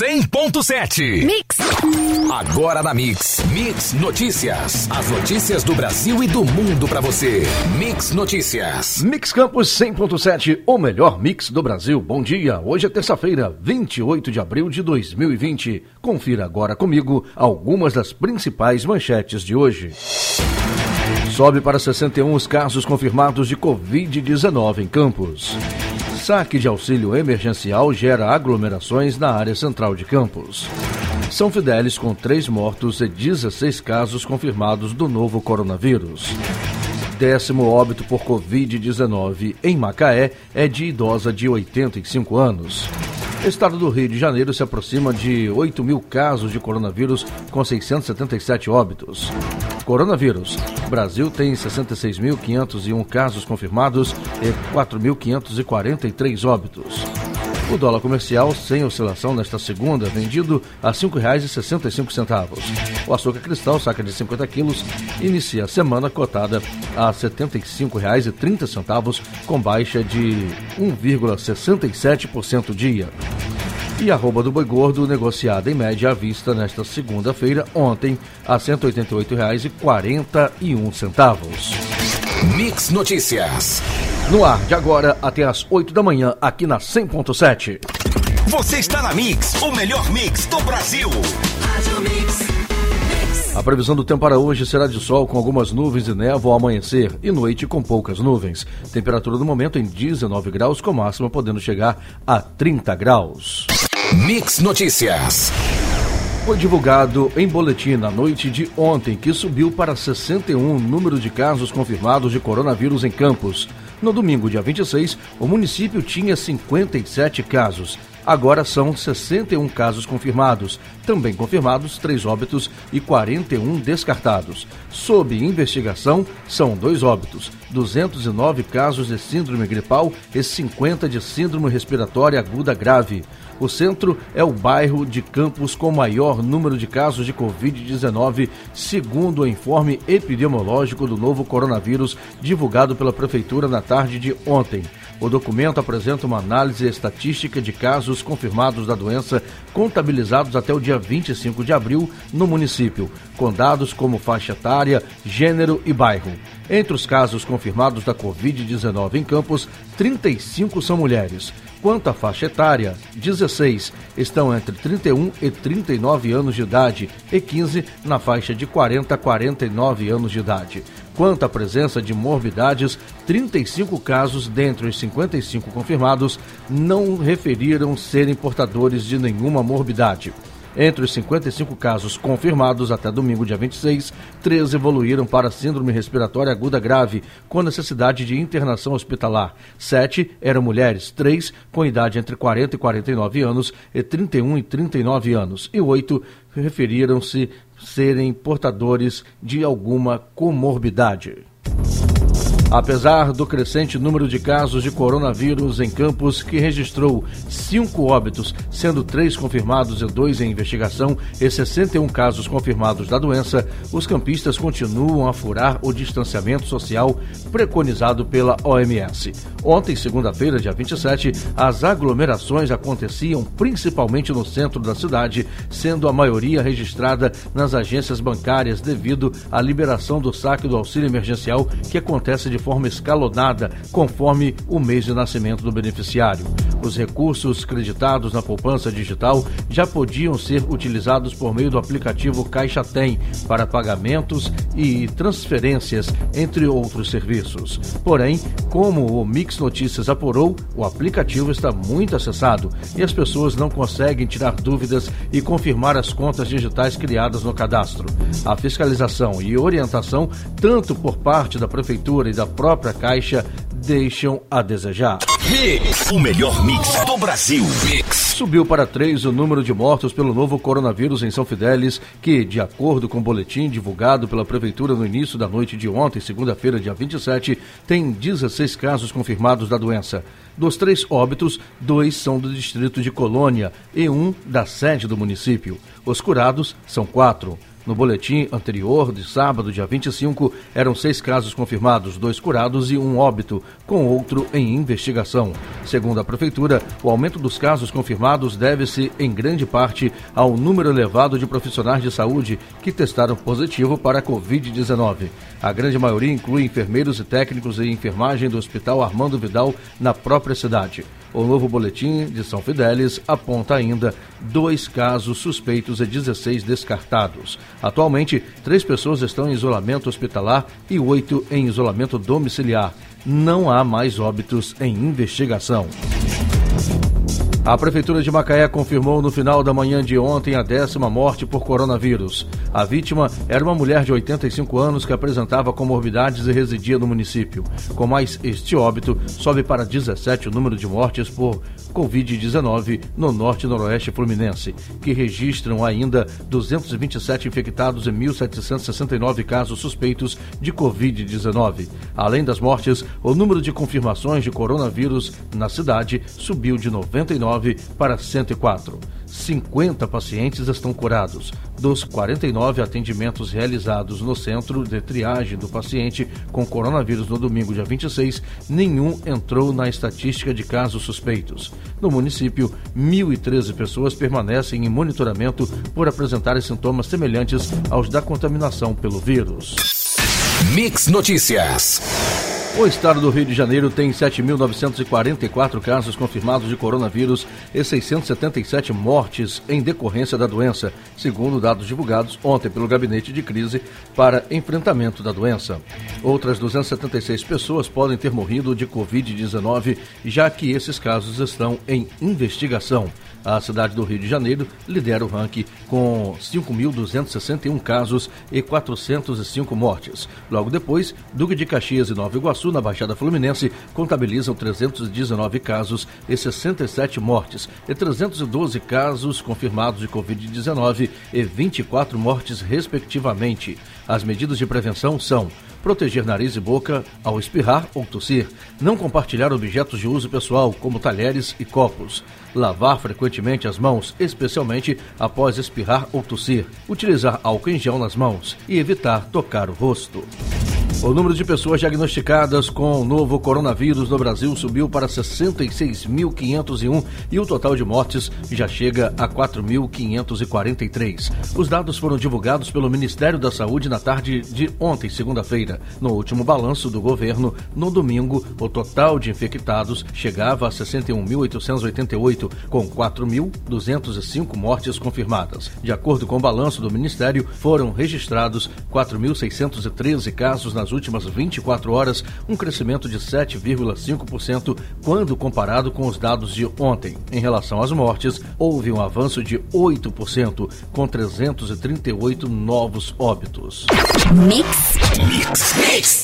100.7. Mix. Agora na Mix. Mix Notícias. As notícias do Brasil e do mundo para você. Mix Notícias. Mix Campos 100.7, o melhor mix do Brasil. Bom dia. Hoje é terça-feira, 28 de abril de 2020. Confira agora comigo algumas das principais manchetes de hoje. Sobe para 61 os casos confirmados de Covid-19 em Campos. Saque de auxílio emergencial gera aglomerações na área central de Campos. São Fidélis com três mortos e 16 casos confirmados do novo coronavírus. Décimo óbito por Covid-19 em Macaé é de idosa de 85 anos. Estado do Rio de Janeiro se aproxima de 8 mil casos de coronavírus, com 677 óbitos. Coronavírus. Brasil tem 66.501 casos confirmados e 4.543 óbitos. O dólar comercial sem oscilação nesta segunda vendido a R$ 5,65. O açúcar cristal, saca de 50 quilos, inicia a semana cotada a R$ 75,30, com baixa de 1,67% dia. E a arroba do boi gordo negociada em média à vista nesta segunda-feira, ontem, a R$ 188,41. Mix Notícias. No ar de agora até às 8 da manhã, aqui na 100.7. Você está na Mix, o melhor mix do Brasil. A previsão do tempo para hoje será de sol com algumas nuvens e névoa ao amanhecer e noite com poucas nuvens. Temperatura do momento em 19 graus, com máxima podendo chegar a 30 graus. Mix Notícias. Foi divulgado em boletim na noite de ontem que subiu para 61 o número de casos confirmados de coronavírus em Campos. No domingo, dia 26, o município tinha 57 casos. Agora são 61 casos confirmados, também confirmados três óbitos e 41 descartados. Sob investigação, são dois óbitos, 209 casos de síndrome gripal e 50 de síndrome respiratória aguda grave. O centro é o bairro de Campos com maior número de casos de Covid-19, segundo o informe epidemiológico do novo coronavírus divulgado pela Prefeitura na tarde de ontem. O documento apresenta uma análise estatística de casos confirmados da doença contabilizados até o dia 25 de abril no município, com dados como faixa etária, gênero e bairro. Entre os casos confirmados da Covid-19 em Campos, 35 são mulheres. Quanto à faixa etária, 16 estão entre 31 e 39 anos de idade e 15 na faixa de 40 a 49 anos de idade. Quanto à presença de morbidades, 35 casos dentre os 55 confirmados não referiram serem portadores de nenhuma morbidade. Entre os 55 casos confirmados até domingo, dia 26, 13 evoluíram para síndrome respiratória aguda grave, com necessidade de internação hospitalar. Sete eram mulheres, três com idade entre 40 e 49 anos e 31 e 39 anos, e oito referiram-se serem portadores de alguma comorbidade. Apesar do crescente número de casos de coronavírus em Campos, que registrou cinco óbitos, sendo três confirmados e dois em investigação, e 61 casos confirmados da doença, os campistas continuam a furar o distanciamento social preconizado pela OMS. Ontem, segunda-feira, dia 27, as aglomerações aconteciam principalmente no centro da cidade, sendo a maioria registrada nas agências bancárias devido à liberação do saque do auxílio emergencial que acontece de forma escalonada, conforme o mês de nascimento do beneficiário. Os recursos creditados na poupança digital já podiam ser utilizados por meio do aplicativo Caixa Tem para pagamentos e transferências, entre outros serviços. Porém, como o Mix Notícias apurou, o aplicativo está muito acessado e as pessoas não conseguem tirar dúvidas e confirmar as contas digitais criadas no cadastro. A fiscalização e orientação, tanto por parte da Prefeitura e da própria Caixa, deixam a desejar. Mix, o melhor mix do Brasil. Mix. Subiu para três o número de mortos pelo novo coronavírus em São Fidélis, que, de acordo com o boletim divulgado pela Prefeitura no início da noite de ontem, segunda-feira, dia 27, tem 16 casos confirmados da doença. Dos três óbitos, dois são do distrito de Colônia e um da sede do município. Os curados são quatro. No boletim anterior, de sábado, dia 25, eram seis casos confirmados, dois curados e um óbito, com outro em investigação. Segundo a Prefeitura, o aumento dos casos confirmados deve-se, em grande parte, ao número elevado de profissionais de saúde que testaram positivo para a Covid-19. A grande maioria inclui enfermeiros e técnicos de enfermagem do Hospital Armando Vidal na própria cidade. O novo boletim de São Fidélis aponta ainda dois casos suspeitos e 16 descartados. Atualmente, três pessoas estão em isolamento hospitalar e oito em isolamento domiciliar. Não há mais óbitos em investigação. A Prefeitura de Macaé confirmou no final da manhã de ontem a décima morte por coronavírus. A vítima era uma mulher de 85 anos que apresentava comorbidades e residia no município. Com mais este óbito, sobe para 17 o número de mortes por Covid-19 no norte e noroeste fluminense, que registram ainda 227 infectados e 1.769 casos suspeitos de Covid-19. Além das mortes, o número de confirmações de coronavírus na cidade subiu de 99 para 104. 50 pacientes estão curados. Dos 49 atendimentos realizados no centro de triagem do paciente com coronavírus no domingo, dia 26, nenhum entrou na estatística de casos suspeitos. No município, 1.013 pessoas permanecem em monitoramento por apresentarem sintomas semelhantes aos da contaminação pelo vírus. Mix Notícias. O estado do Rio de Janeiro tem 7.944 casos confirmados de coronavírus e 677 mortes em decorrência da doença, segundo dados divulgados ontem pelo Gabinete de Crise para Enfrentamento da Doença. Outras 276 pessoas podem ter morrido de Covid-19, já que esses casos estão em investigação. A cidade do Rio de Janeiro lidera o ranking com 5.261 casos e 405 mortes. Logo depois, Duque de Caxias e Nova Iguaçu, na Baixada Fluminense, contabilizam 319 casos e 67 mortes, e 312 casos confirmados de Covid-19 e 24 mortes, respectivamente. As medidas de prevenção são proteger nariz e boca ao espirrar ou tossir, não compartilhar objetos de uso pessoal, como talheres e copos, lavar frequentemente as mãos, especialmente após espirrar ou tossir, utilizar álcool em gel nas mãos e evitar tocar o rosto. O número de pessoas diagnosticadas com o novo coronavírus no Brasil subiu para 66.501 e o total de mortes já chega a 4.543. Os dados foram divulgados pelo Ministério da Saúde na tarde de ontem, segunda-feira. No último balanço do governo, no domingo, o total de infectados chegava a 61.888, com 4.205 mortes confirmadas. De acordo com o balanço do Ministério, foram registrados 4.613 casos nas últimas 24 horas, um crescimento de 7,5% quando comparado com os dados de ontem. Em relação às mortes, houve um avanço de 8%, com 338 novos óbitos. Mix.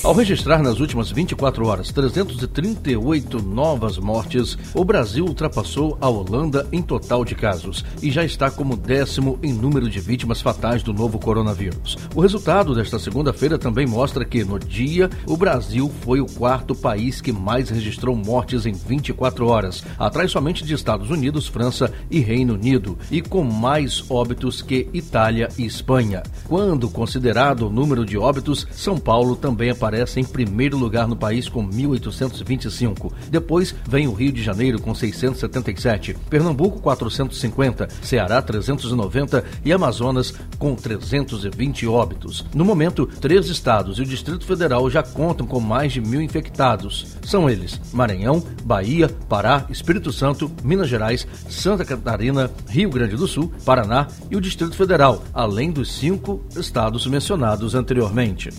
Ao registrar nas últimas 24 horas 338 novas mortes, o Brasil ultrapassou a Holanda em total de casos e já está como décimo em número de vítimas fatais do novo coronavírus. O resultado desta segunda-feira também mostra que, no dia, o Brasil foi o quarto país que mais registrou mortes em 24 horas, atrás somente de Estados Unidos, França e Reino Unido, e com mais óbitos que Itália e Espanha. Quando considerado o número de óbitos, São Paulo também aparece em primeiro lugar no país com 1.825. Depois vem o Rio de Janeiro com 677, Pernambuco 450, Ceará 390 e Amazonas com 320 óbitos. No momento, três estados e o Distrito Federal já contam com mais de mil infectados. São eles Maranhão, Bahia, Pará, Espírito Santo, Minas Gerais, Santa Catarina, Rio Grande do Sul, Paraná e o Distrito Federal, além dos cinco estados mencionados anteriormente.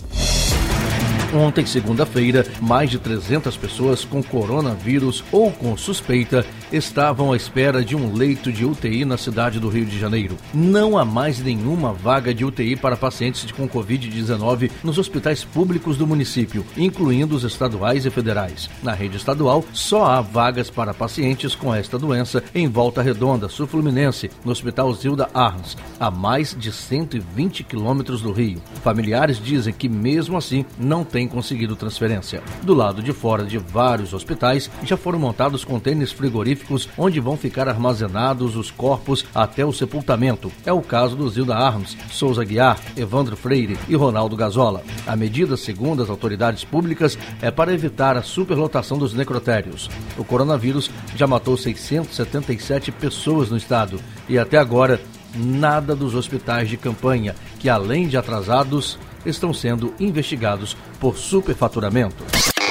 Ontem, segunda-feira, mais de 300 pessoas com coronavírus ou com suspeita estavam à espera de um leito de UTI na cidade do Rio de Janeiro. Não há mais nenhuma vaga de UTI para pacientes com Covid-19 nos hospitais públicos do município, incluindo os estaduais e federais. Na rede estadual, só há vagas para pacientes com esta doença em Volta Redonda, Sul Fluminense, no Hospital Zilda Arns, a mais de 120 quilômetros do Rio. Familiares dizem que, mesmo assim, não tem conseguido transferência. Do lado de fora de vários hospitais, já foram montados contêineres frigoríficos onde vão ficar armazenados os corpos até o sepultamento. É o caso do Zilda Arms, Souza Guiar, Evandro Freire e Ronaldo Gazola. A medida, segundo as autoridades públicas, é para evitar a superlotação dos necrotérios. O coronavírus já matou 677 pessoas no estado e até agora nada dos hospitais de campanha, que além de atrasados, estão sendo investigados por superfaturamento.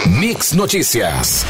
Mix Notícias.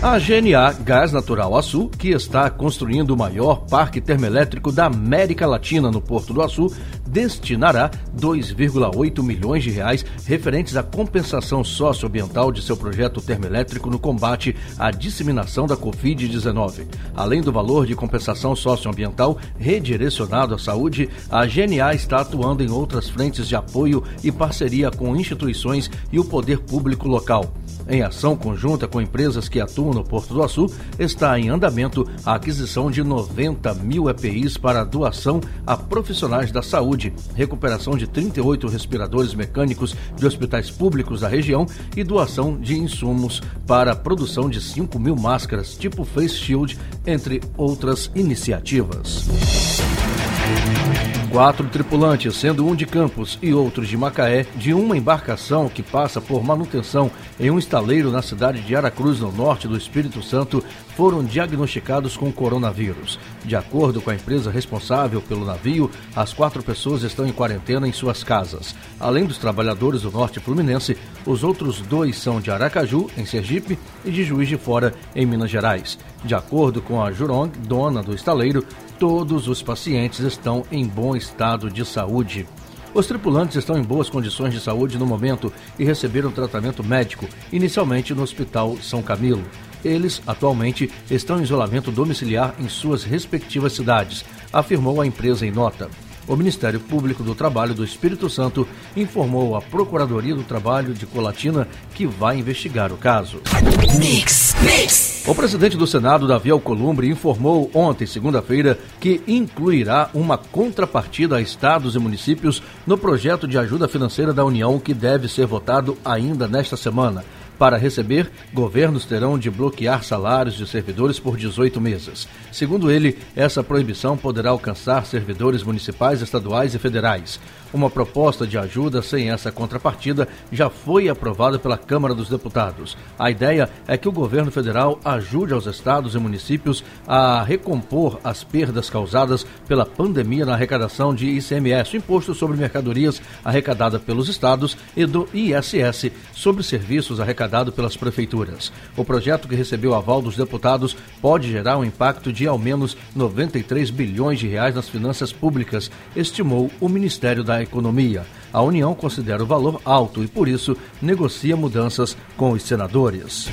A GNA Gás Natural Açu, que está construindo o maior parque termoelétrico da América Latina no Porto do Açu, destinará 2,8 milhões de reais referentes à compensação socioambiental de seu projeto termoelétrico no combate à disseminação da Covid-19. Além do valor de compensação socioambiental redirecionado à saúde, a GNA está atuando em outras frentes de apoio e parceria com instituições e o poder público local. Em ação conjunta com empresas que atuam no Porto do Açu, está em andamento a aquisição de 90 mil EPIs para doação a profissionais da saúde, recuperação de 38 respiradores mecânicos de hospitais públicos da região e doação de insumos para a produção de 5 mil máscaras tipo Face Shield, entre outras iniciativas. Quatro tripulantes, sendo um de Campos e outros de Macaé, de uma embarcação que passa por manutenção em um estaleiro na cidade de Aracruz, no norte do Espírito Santo, foram diagnosticados com coronavírus. De acordo com a empresa responsável pelo navio, as quatro pessoas estão em quarentena em suas casas. Além dos trabalhadores do norte fluminense, os outros dois são de Aracaju, em Sergipe, e de Juiz de Fora, em Minas Gerais. De acordo com a Jurong, dona do estaleiro, todos os pacientes estão em bom estado de saúde. Os tripulantes estão em boas condições de saúde no momento e receberam tratamento médico, inicialmente no Hospital São Camilo. Eles, atualmente, estão em isolamento domiciliar em suas respectivas cidades, afirmou a empresa em nota. O Ministério Público do Trabalho do Espírito Santo informou à Procuradoria do Trabalho de Colatina que vai investigar o caso. Mix, mix. O presidente do Senado, Davi Alcolumbre, informou ontem, segunda-feira, que incluirá uma contrapartida a estados e municípios no projeto de ajuda financeira da União que deve ser votado ainda nesta semana. Para receber, governos terão de bloquear salários de servidores por 18 meses. Segundo ele, essa proibição poderá alcançar servidores municipais, estaduais e federais. Uma proposta de ajuda sem essa contrapartida já foi aprovada pela Câmara dos Deputados. A ideia é que o governo federal ajude aos estados e municípios a recompor as perdas causadas pela pandemia na arrecadação de ICMS, Imposto sobre Mercadorias arrecadada pelos estados, e do ISS, sobre serviços arrecadados pelas prefeituras. O projeto que recebeu aval dos deputados pode gerar um impacto de ao menos 93 bilhões de reais nas finanças públicas, estimou o Ministério economia. A União considera o valor alto e, por isso, negocia mudanças com os senadores.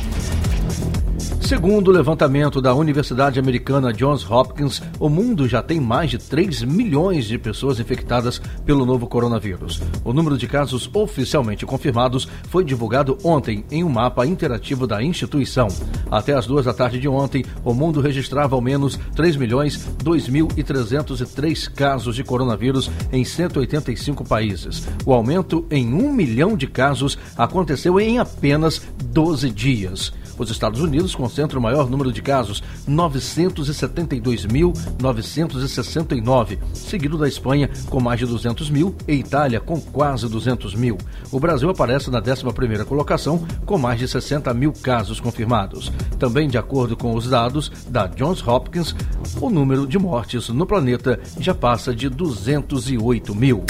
Segundo o levantamento da Universidade Americana Johns Hopkins, o mundo já tem mais de 3 milhões de pessoas infectadas pelo novo coronavírus. O número de casos oficialmente confirmados foi divulgado ontem em um mapa interativo da instituição. Até as duas da tarde de ontem, o mundo registrava ao menos 3 milhões 2.303 casos de coronavírus em 185 países. O aumento em 1 milhão de casos aconteceu em apenas 12 dias. Os Estados Unidos concentram o maior número de casos, 972.969, seguido da Espanha com mais de 200 mil e Itália com quase 200 mil. O Brasil aparece na 11ª colocação com mais de 60 mil casos confirmados. Também, de acordo com os dados da Johns Hopkins, o número de mortes no planeta já passa de 208 mil.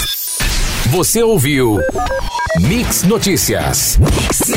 Você ouviu Mix Notícias. Mix.